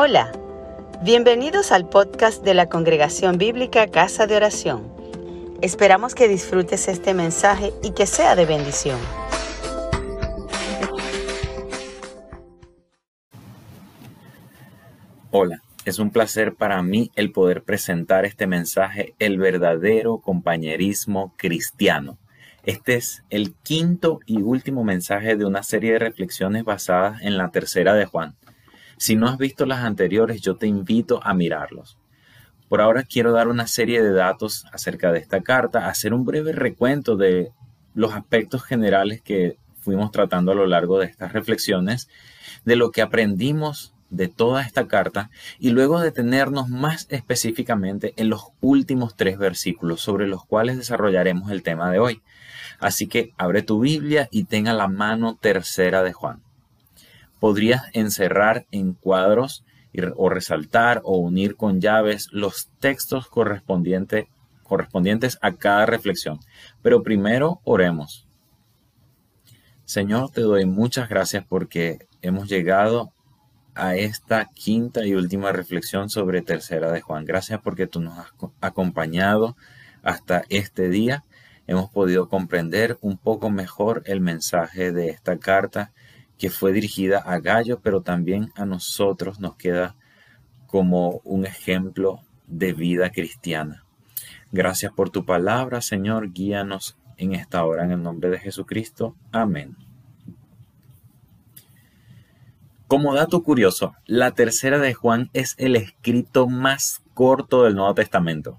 Hola, bienvenidos al podcast de la Congregación Bíblica Casa de Oración. Esperamos que disfrutes este mensaje y que sea de bendición. Hola, es un placer para mí el poder presentar este mensaje, el verdadero compañerismo cristiano. Este es el quinto y último mensaje de una serie de reflexiones basadas en la tercera de Juan. Si no has visto las anteriores, yo te invito a mirarlos. Por ahora quiero dar una serie de datos acerca de esta carta, hacer un breve recuento de los aspectos generales que fuimos tratando a lo largo de estas reflexiones, de lo que aprendimos de toda esta carta y luego detenernos más específicamente en los últimos tres versículos sobre los cuales desarrollaremos el tema de hoy. Así que abre tu Biblia y tenga la mano tercera de Juan podrías encerrar en cuadros o resaltar o unir con llaves los textos correspondientes, correspondientes a cada reflexión. Pero primero oremos. Señor, te doy muchas gracias porque hemos llegado a esta quinta y última reflexión sobre Tercera de Juan. Gracias porque tú nos has acompañado hasta este día. Hemos podido comprender un poco mejor el mensaje de esta carta que fue dirigida a Gallo, pero también a nosotros nos queda como un ejemplo de vida cristiana. Gracias por tu palabra, Señor. Guíanos en esta hora en el nombre de Jesucristo. Amén. Como dato curioso, la tercera de Juan es el escrito más corto del Nuevo Testamento.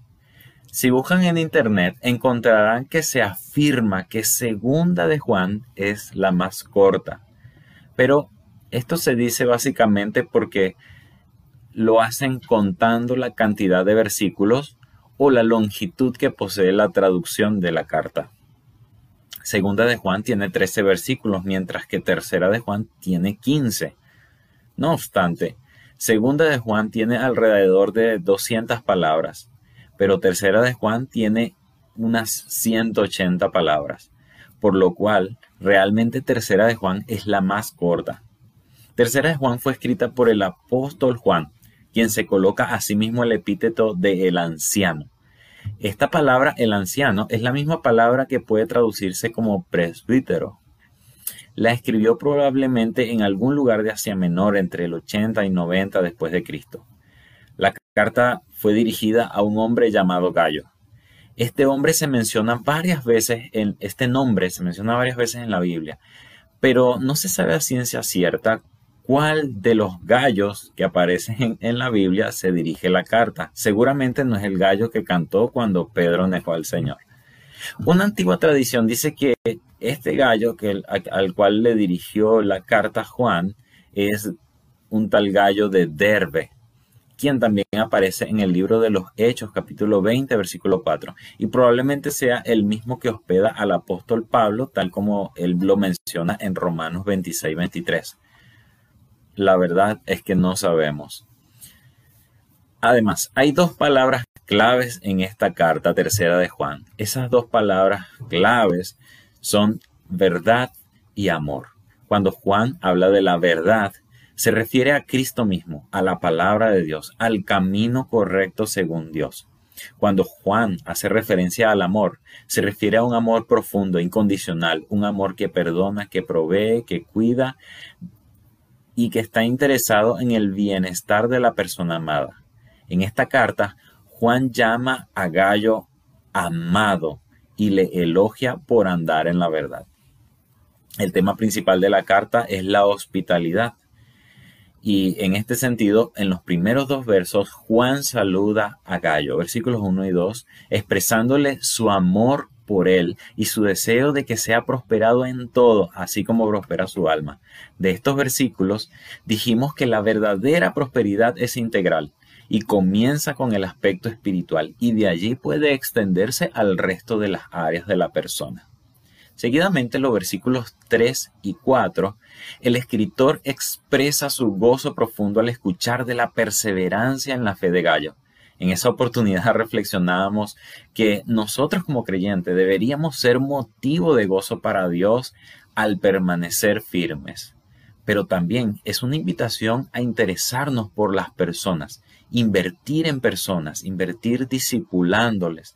Si buscan en internet, encontrarán que se afirma que segunda de Juan es la más corta. Pero esto se dice básicamente porque lo hacen contando la cantidad de versículos o la longitud que posee la traducción de la carta. Segunda de Juan tiene 13 versículos, mientras que Tercera de Juan tiene 15. No obstante, Segunda de Juan tiene alrededor de 200 palabras, pero Tercera de Juan tiene unas 180 palabras por lo cual realmente Tercera de Juan es la más corta. Tercera de Juan fue escrita por el apóstol Juan, quien se coloca a sí mismo el epíteto de el anciano. Esta palabra, el anciano, es la misma palabra que puede traducirse como presbítero. La escribió probablemente en algún lugar de Asia Menor entre el 80 y 90 después de Cristo. La carta fue dirigida a un hombre llamado Gallo, este hombre se menciona varias veces, en, este nombre se menciona varias veces en la Biblia, pero no se sabe a ciencia cierta cuál de los gallos que aparecen en, la Biblia se dirige la carta. Seguramente no es el gallo que cantó cuando Pedro negó al Señor. Una antigua tradición dice que este gallo que, al cual le dirigió la carta Juan es un tal gallo de Derbe, quien también aparece en el libro de los Hechos, capítulo 20, versículo 4, y probablemente sea el mismo que hospeda al apóstol Pablo, tal como él lo menciona en Romanos 26, 23. La verdad es que no sabemos. Además, hay dos palabras claves en esta carta tercera de Juan. Esas dos palabras claves son verdad y amor. Cuando Juan habla de la verdad, se refiere a Cristo mismo, a la palabra de Dios, al camino correcto según Dios. Cuando Juan hace referencia al amor, se refiere a un amor profundo, incondicional, un amor que perdona, que provee, que cuida y que está interesado en el bienestar de la persona amada. En esta carta, Juan llama a Gallo amado y le elogia por andar en la verdad. El tema principal de la carta es la hospitalidad. Y en este sentido, en los primeros dos versos, Juan saluda a Gallo, versículos 1 y 2, expresándole su amor por él y su deseo de que sea prosperado en todo, así como prospera su alma. De estos versículos dijimos que la verdadera prosperidad es integral y comienza con el aspecto espiritual y de allí puede extenderse al resto de las áreas de la persona. Seguidamente, en los versículos 3 y 4, el escritor expresa su gozo profundo al escuchar de la perseverancia en la fe de Gallo. En esa oportunidad reflexionábamos que nosotros como creyentes deberíamos ser motivo de gozo para Dios al permanecer firmes. pero también es una invitación a interesarnos por las personas, invertir en personas, invertir discipulándoles,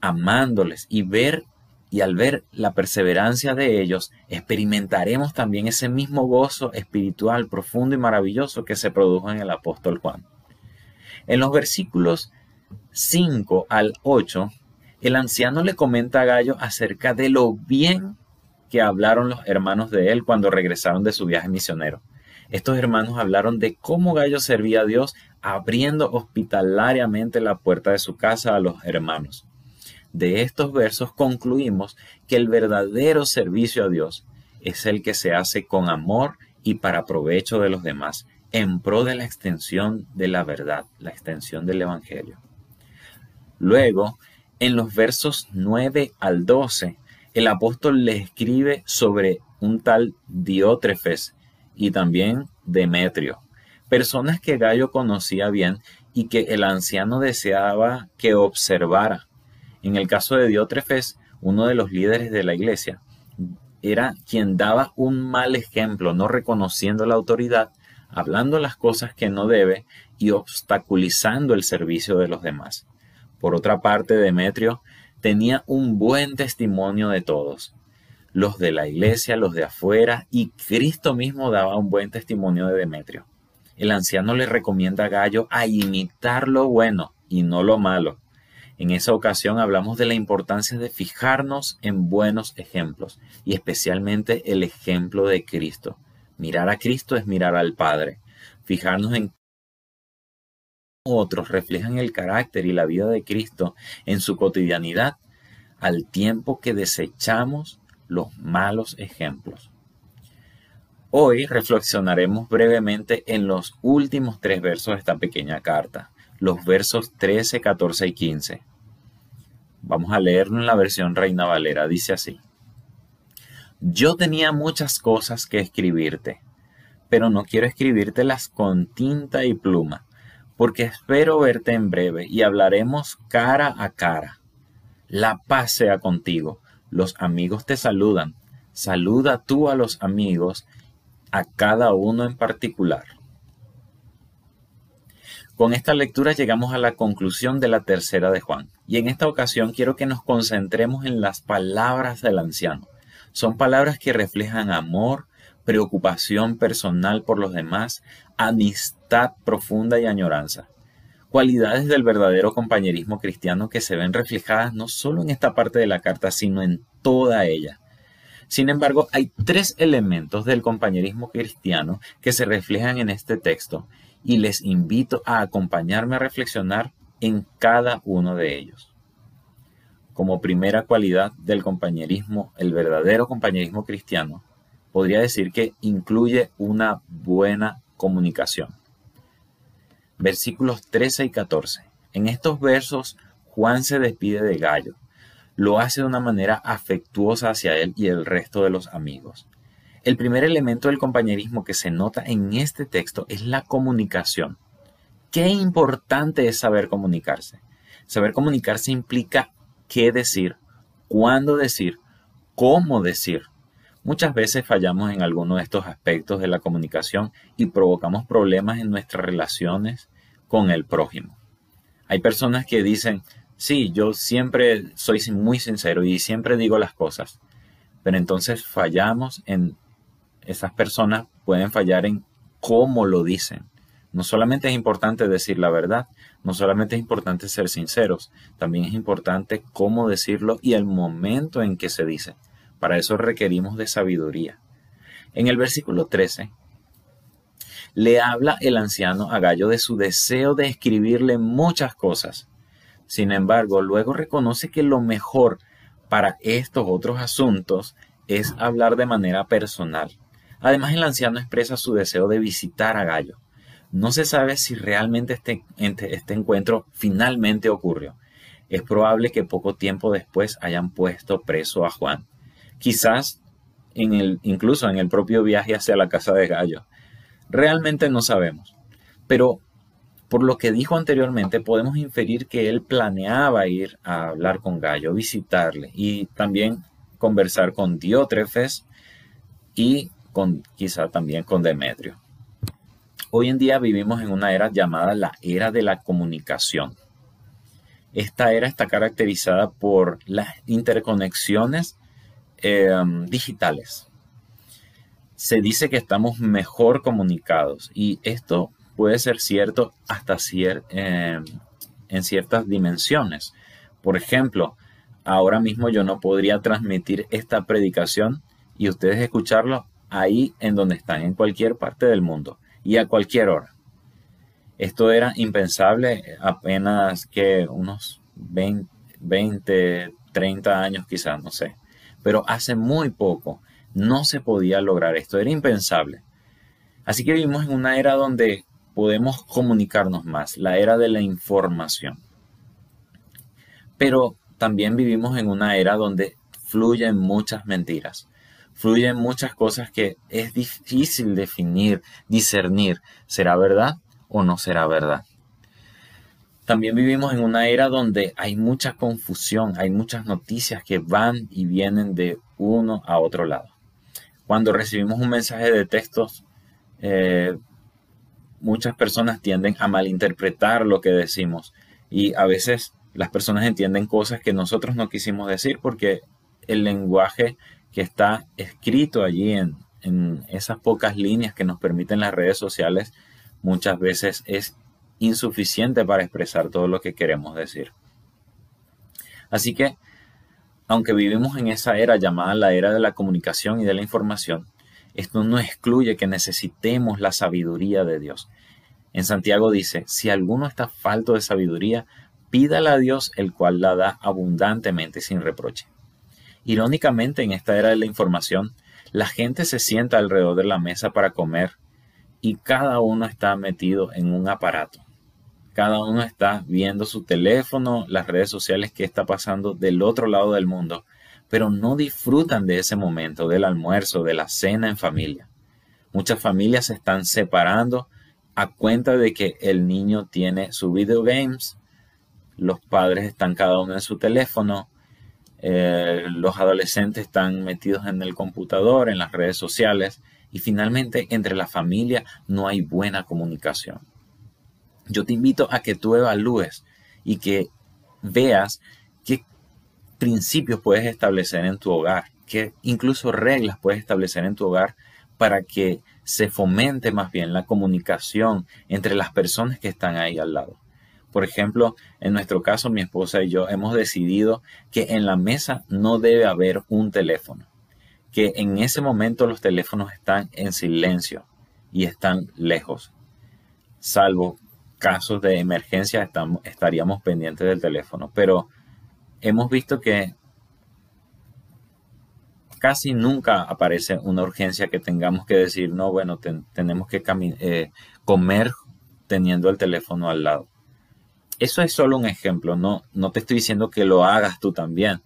amándoles y ver y al ver la perseverancia de ellos, experimentaremos también ese mismo gozo espiritual profundo y maravilloso que se produjo en el apóstol Juan. En los versículos 5 al 8, el anciano le comenta a Gallo acerca de lo bien que hablaron los hermanos de él cuando regresaron de su viaje misionero. Estos hermanos hablaron de cómo Gallo servía a Dios abriendo hospitalariamente la puerta de su casa a los hermanos. De estos versos concluimos que el verdadero servicio a Dios es el que se hace con amor y para provecho de los demás, en pro de la extensión de la verdad, la extensión del Evangelio. Luego, en los versos 9 al 12, el apóstol le escribe sobre un tal Diótrefes y también Demetrio, personas que Gallo conocía bien y que el anciano deseaba que observara en el caso de Diótrefes, uno de los líderes de la iglesia, era quien daba un mal ejemplo, no reconociendo la autoridad, hablando las cosas que no debe y obstaculizando el servicio de los demás. Por otra parte, Demetrio tenía un buen testimonio de todos, los de la iglesia, los de afuera, y Cristo mismo daba un buen testimonio de Demetrio. El anciano le recomienda a Gallo a imitar lo bueno y no lo malo, en esa ocasión hablamos de la importancia de fijarnos en buenos ejemplos y especialmente el ejemplo de Cristo. Mirar a Cristo es mirar al Padre. Fijarnos en otros reflejan el carácter y la vida de Cristo en su cotidianidad al tiempo que desechamos los malos ejemplos. Hoy reflexionaremos brevemente en los últimos tres versos de esta pequeña carta, los versos 13, 14 y 15. Vamos a leerlo en la versión Reina Valera. Dice así. Yo tenía muchas cosas que escribirte, pero no quiero escribírtelas con tinta y pluma, porque espero verte en breve y hablaremos cara a cara. La paz sea contigo. Los amigos te saludan. Saluda tú a los amigos, a cada uno en particular. Con esta lectura llegamos a la conclusión de la tercera de Juan, y en esta ocasión quiero que nos concentremos en las palabras del anciano. Son palabras que reflejan amor, preocupación personal por los demás, amistad profunda y añoranza. Cualidades del verdadero compañerismo cristiano que se ven reflejadas no solo en esta parte de la carta, sino en toda ella. Sin embargo, hay tres elementos del compañerismo cristiano que se reflejan en este texto y les invito a acompañarme a reflexionar en cada uno de ellos. Como primera cualidad del compañerismo, el verdadero compañerismo cristiano, podría decir que incluye una buena comunicación. Versículos 13 y 14. En estos versos, Juan se despide de Gallo. Lo hace de una manera afectuosa hacia él y el resto de los amigos. El primer elemento del compañerismo que se nota en este texto es la comunicación. Qué importante es saber comunicarse. Saber comunicarse implica qué decir, cuándo decir, cómo decir. Muchas veces fallamos en alguno de estos aspectos de la comunicación y provocamos problemas en nuestras relaciones con el prójimo. Hay personas que dicen, sí, yo siempre soy muy sincero y siempre digo las cosas, pero entonces fallamos en esas personas pueden fallar en cómo lo dicen. No solamente es importante decir la verdad, no solamente es importante ser sinceros, también es importante cómo decirlo y el momento en que se dice. Para eso requerimos de sabiduría. En el versículo 13, le habla el anciano a Gallo de su deseo de escribirle muchas cosas. Sin embargo, luego reconoce que lo mejor para estos otros asuntos es hablar de manera personal. Además, el anciano expresa su deseo de visitar a Gallo. No se sabe si realmente este, este, encuentro finalmente ocurrió. Es probable que poco tiempo después hayan puesto preso a Juan. Quizás en el, incluso en el propio viaje hacia la casa de Gallo. Realmente no sabemos. Pero por lo que dijo anteriormente, podemos inferir que él planeaba ir a hablar con Gallo, visitarle y también conversar con Diótrefes y quizá también con Demetrio. Hoy en día vivimos en una era llamada la era de la comunicación. Esta era está caracterizada por las interconexiones em, digitales. Se dice que estamos mejor comunicados y esto puede ser cierto hasta em, en ciertas dimensiones. Por ejemplo, ahora mismo yo no podría transmitir esta predicación y ustedes escucharlo ahí en donde están, en cualquier parte del mundo y a cualquier hora. Esto era impensable apenas que unos 20, 30 años quizás, no sé. Pero hace muy poco no se podía lograr esto, era impensable. Así que vivimos en una era donde podemos comunicarnos más, la era de la información. Pero también vivimos en una era donde fluyen muchas mentiras, fluyen muchas cosas que es difícil definir, discernir, ¿será verdad o no será verdad? También vivimos en una era donde hay mucha confusión, hay muchas noticias que van y vienen de uno a otro lado. Cuando recibimos un mensaje de textos, eh, muchas personas tienden a malinterpretar lo que decimos y a veces las personas entienden cosas que nosotros no quisimos decir porque el lenguaje que está escrito allí en, esas pocas líneas que nos permiten las redes sociales muchas veces es insuficiente para expresar todo lo que queremos decir. Así que, aunque vivimos en esa era llamada la era de la comunicación y de la información, esto no excluye que necesitemos la sabiduría de Dios. En Santiago dice, si alguno está falto de sabiduría, pídala a Dios, el cual la da abundantemente sin reproche. Irónicamente, en esta era de la información, la gente se sienta alrededor de la mesa para comer y cada uno está metido en un aparato. Cada uno está viendo su teléfono, las redes sociales, qué está pasando del otro lado del mundo, pero no disfrutan de ese momento, del almuerzo, de la cena en familia. Muchas familias se están separando a cuenta de que el niño tiene su video games, los padres están cada uno en su teléfono, eh, los adolescentes están metidos en el computador, en las redes sociales y finalmente entre la familia no hay buena comunicación. Yo te invito a que tú evalúes y que veas qué principios puedes establecer en tu hogar, qué incluso reglas puedes establecer en tu hogar para que se fomente más bien la comunicación entre las personas que están ahí al lado. Por ejemplo, en nuestro caso, mi esposa y yo hemos decidido que en la mesa no debe haber un teléfono, que en ese momento los teléfonos están en silencio y están lejos, salvo casos de emergencia estaríamos pendientes del teléfono, pero hemos visto que casi nunca aparece una urgencia que tengamos que decir, no, bueno, tenemos que eh, comer teniendo el teléfono al lado. Eso es solo un ejemplo, no, no te estoy diciendo que lo hagas tú también,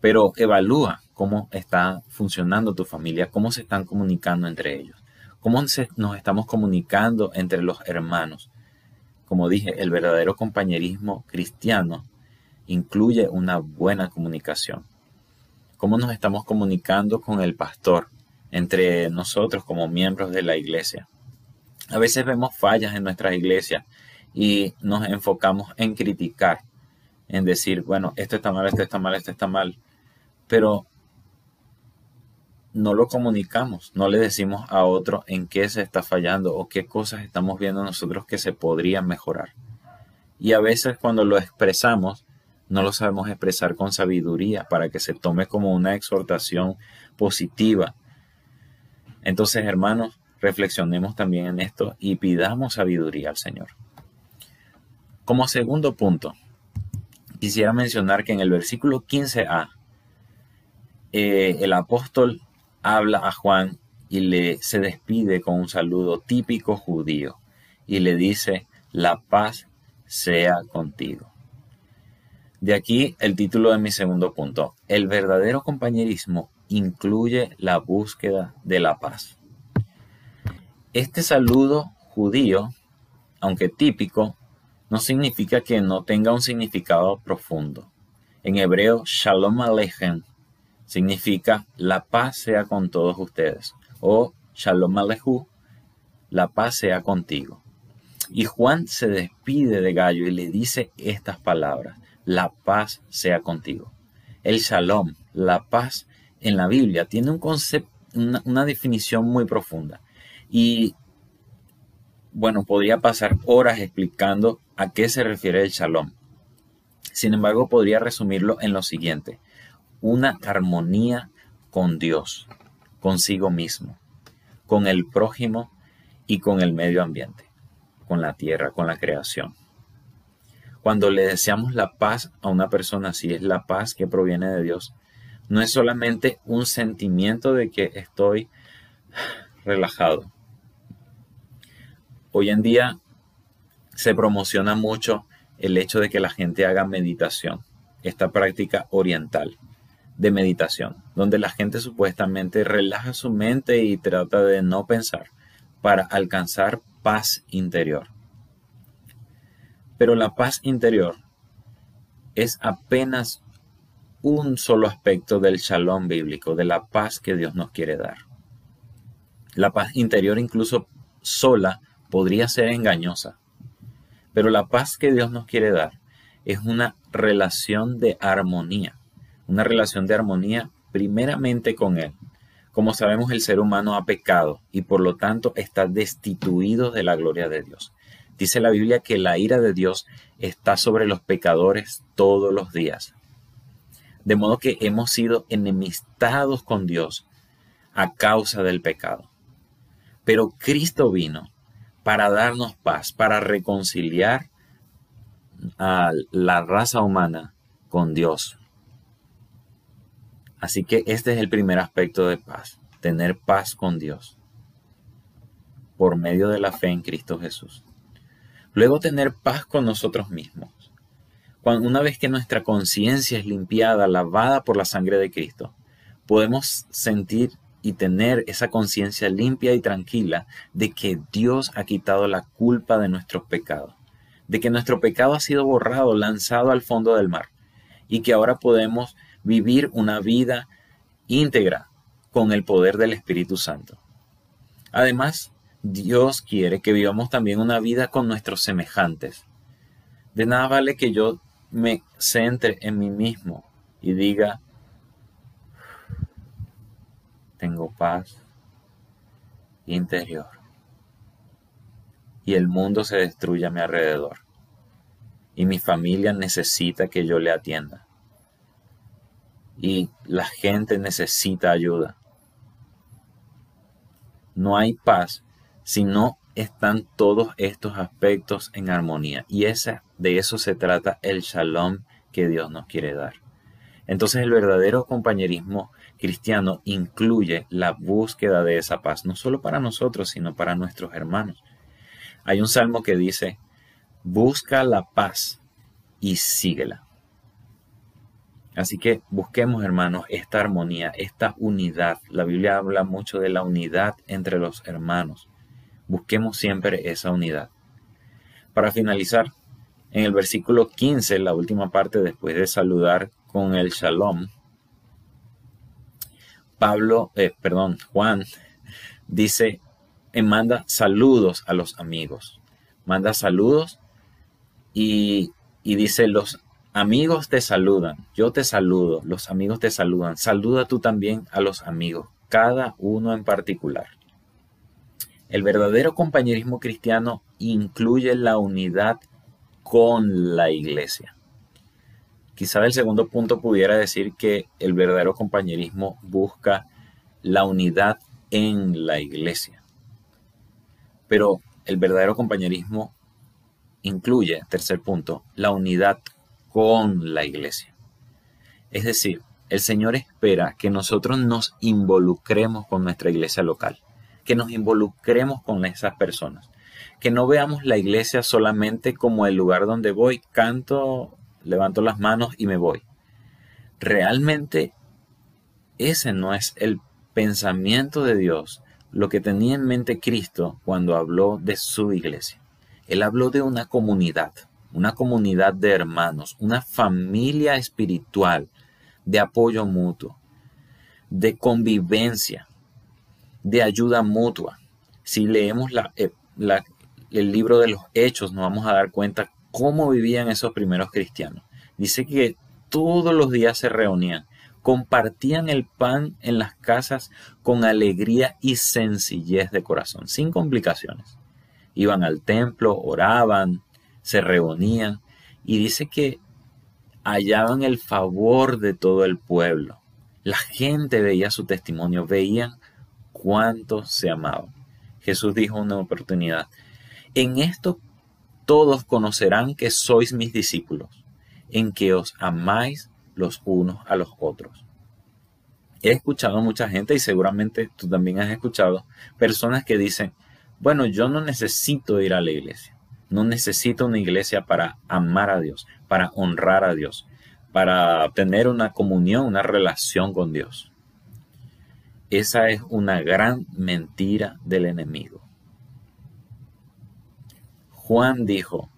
pero evalúa cómo está funcionando tu familia, cómo se están comunicando entre ellos, cómo nos estamos comunicando entre los hermanos. Como dije, el verdadero compañerismo cristiano incluye una buena comunicación. Cómo nos estamos comunicando con el pastor entre nosotros como miembros de la iglesia. A veces vemos fallas en nuestras iglesias y nos enfocamos en criticar, en decir, bueno, esto está mal, esto está mal, esto está mal, pero no lo comunicamos, no le decimos a otro en qué se está fallando o qué cosas estamos viendo nosotros que se podrían mejorar. Y a veces cuando lo expresamos, no lo sabemos expresar con sabiduría para que se tome como una exhortación positiva. Entonces, hermanos, reflexionemos también en esto y pidamos sabiduría al Señor. Como segundo punto, quisiera mencionar que en el versículo 15a, eh, el apóstol habla a Juan y le se despide con un saludo típico judío y le dice, la paz sea contigo. De aquí el título de mi segundo punto. El verdadero compañerismo incluye la búsqueda de la paz. Este saludo judío, aunque típico, no significa que no tenga un significado profundo. En hebreo, Shalom Aleichem significa la paz sea con todos ustedes. o Shalom Alejú, la paz sea contigo. Y Juan se despide de Gallo y le dice estas palabras, la paz sea contigo. El Shalom, la paz en la Biblia, tiene un concepto, una definición muy profunda. Y bueno, podría pasar horas explicando a qué se refiere el Shalom. Sin embargo, podría resumirlo en lo siguiente. Una armonía con Dios, consigo mismo, con el prójimo y con el medio ambiente, con la tierra, con la creación. Cuando le deseamos la paz a una persona, si es la paz que proviene de Dios, no es solamente un sentimiento de que estoy relajado. Hoy en día se promociona mucho el hecho de que la gente haga meditación, esta práctica oriental de meditación, donde la gente supuestamente relaja su mente y trata de no pensar para alcanzar paz interior. Pero la paz interior es apenas un solo aspecto del shalom bíblico, de la paz que Dios nos quiere dar. La paz interior incluso sola podría ser engañosa, pero la paz que Dios nos quiere dar es una relación de armonía, una relación de armonía primeramente con Él. Como sabemos, el ser humano ha pecado y por lo tanto está destituido de la gloria de Dios. Dice la Biblia que la ira de Dios está sobre los pecadores todos los días. De modo que hemos sido enemistados con Dios a causa del pecado. Pero Cristo vino para darnos paz, para reconciliar a la raza humana con Dios. Así que este es el primer aspecto de paz, tener paz con Dios por medio de la fe en Cristo Jesús. Luego tener paz con nosotros mismos. Cuando, una vez que nuestra conciencia es limpiada, lavada por la sangre de Cristo, podemos sentir y tener esa conciencia limpia y tranquila de que Dios ha quitado la culpa de nuestros pecados, de que nuestro pecado ha sido borrado, lanzado al fondo del mar, y que ahora podemos vivir una vida íntegra con el poder del Espíritu Santo. Además, Dios quiere que vivamos también una vida con nuestros semejantes. De nada vale que yo me centre en mí mismo y diga, tengo paz interior y el mundo se destruye a mi alrededor y mi familia necesita que yo le atienda y la gente necesita ayuda. No hay paz si no están todos estos aspectos en armonía y esa, de eso se trata el shalom que Dios nos quiere dar. Entonces el verdadero compañerismo cristiano incluye la búsqueda de esa paz, no solo para nosotros, sino para nuestros hermanos. Hay un salmo que dice, busca la paz y síguela. Así que busquemos, hermanos, esta armonía, esta unidad. La Biblia habla mucho de la unidad entre los hermanos. Busquemos siempre esa unidad. Para finalizar, en el versículo 15, la última parte, después de saludar con el shalom, Pablo, eh, perdón, Juan dice, eh, manda saludos a los amigos. Manda saludos y, y dice, los amigos te saludan, yo te saludo, los amigos te saludan. Saluda tú también a los amigos, cada uno en particular. El verdadero compañerismo cristiano incluye la unidad con la iglesia. Quizá el segundo punto pudiera decir que el verdadero compañerismo busca la unidad en la iglesia. Pero el verdadero compañerismo incluye, tercer punto, la unidad con la iglesia. Es decir, el Señor espera que nosotros nos involucremos con nuestra iglesia local, que nos involucremos con esas personas, que no veamos la iglesia solamente como el lugar donde voy, canto levanto las manos y me voy. Realmente ese no es el pensamiento de Dios, lo que tenía en mente Cristo cuando habló de su iglesia. Él habló de una comunidad, una comunidad de hermanos, una familia espiritual de apoyo mutuo, de convivencia, de ayuda mutua. Si leemos eh, el libro de los hechos, nos vamos a dar cuenta cómo vivían esos primeros cristianos. Dice que todos los días se reunían, compartían el pan en las casas con alegría y sencillez de corazón, sin complicaciones. Iban al templo, oraban, se reunían y dice que hallaban el favor de todo el pueblo. La gente veía su testimonio, veían cuánto se amaban. Jesús dijo una oportunidad, en esto todos conocerán que sois mis discípulos, en que os amáis los unos a los otros. He escuchado mucha gente y seguramente tú también has escuchado personas que dicen, bueno, yo no necesito ir a la iglesia, no necesito una iglesia para amar a Dios, para honrar a Dios, para tener una comunión, una relación con Dios. Esa es una gran mentira del enemigo. Juan dijo,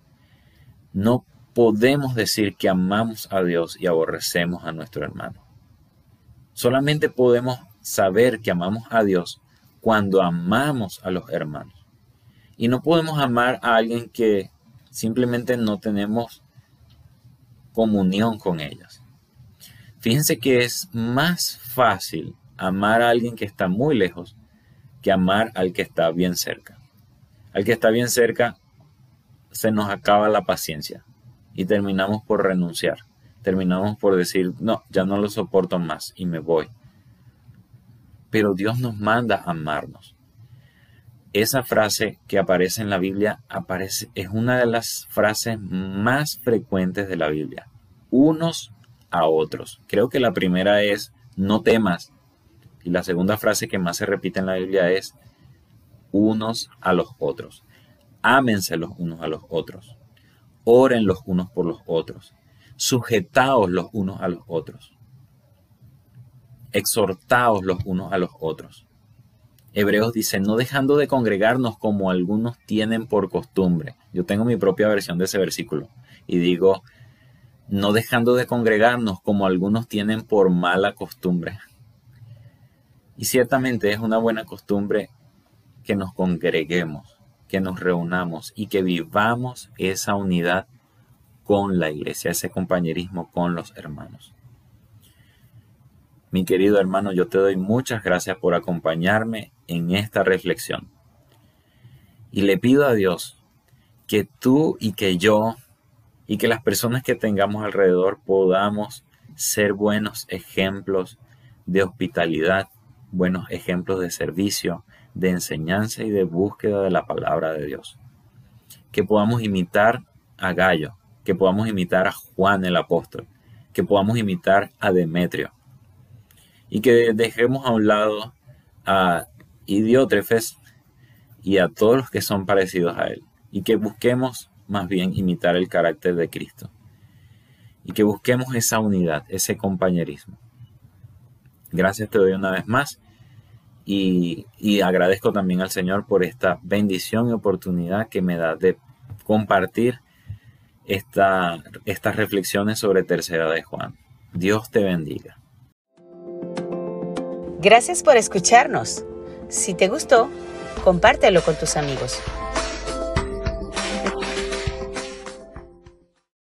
no podemos decir que amamos a Dios y aborrecemos a nuestro hermano. Solamente podemos saber que amamos a Dios cuando amamos a los hermanos. Y no podemos amar a alguien que simplemente no tenemos comunión con ellas. Fíjense que es más fácil amar a alguien que está muy lejos que amar al que está bien cerca. Al que está bien cerca se nos acaba la paciencia y terminamos por renunciar. Terminamos por decir, no, ya no lo soporto más y me voy. Pero Dios nos manda a amarnos. Esa frase que aparece en la Biblia aparece, es una de las frases más frecuentes de la Biblia. Unos a otros. Creo que la primera es, no temas. Y la segunda frase que más se repite en la Biblia es, unos a los otros ámense los unos a los otros, oren los unos por los otros, sujetaos los unos a los otros, exhortaos los unos a los otros. Hebreos dice, no dejando de congregarnos como algunos tienen por costumbre. Yo tengo mi propia versión de ese versículo y digo, no dejando de congregarnos como algunos tienen por mala costumbre. Y ciertamente es una buena costumbre que nos congreguemos, que nos reunamos y que vivamos esa unidad con la iglesia, ese compañerismo con los hermanos. Mi querido hermano, yo te doy muchas gracias por acompañarme en esta reflexión. Y le pido a Dios que tú y que yo y que las personas que tengamos alrededor podamos ser buenos ejemplos de hospitalidad, buenos ejemplos de servicio, de enseñanza y de búsqueda de la palabra de Dios. Que podamos imitar a Gallo, que podamos imitar a Juan el apóstol, que podamos imitar a Demetrio. Y que dejemos a un lado a Idiótrefes y a todos los que son parecidos a él. Y que busquemos más bien imitar el carácter de Cristo. Y que busquemos esa unidad, ese compañerismo. Gracias te doy una vez más y, agradezco también al Señor por esta bendición y oportunidad que me da de compartir esta, estas reflexiones sobre Tercera de Juan. Dios te bendiga. Gracias por escucharnos. Si te gustó, compártelo con tus amigos.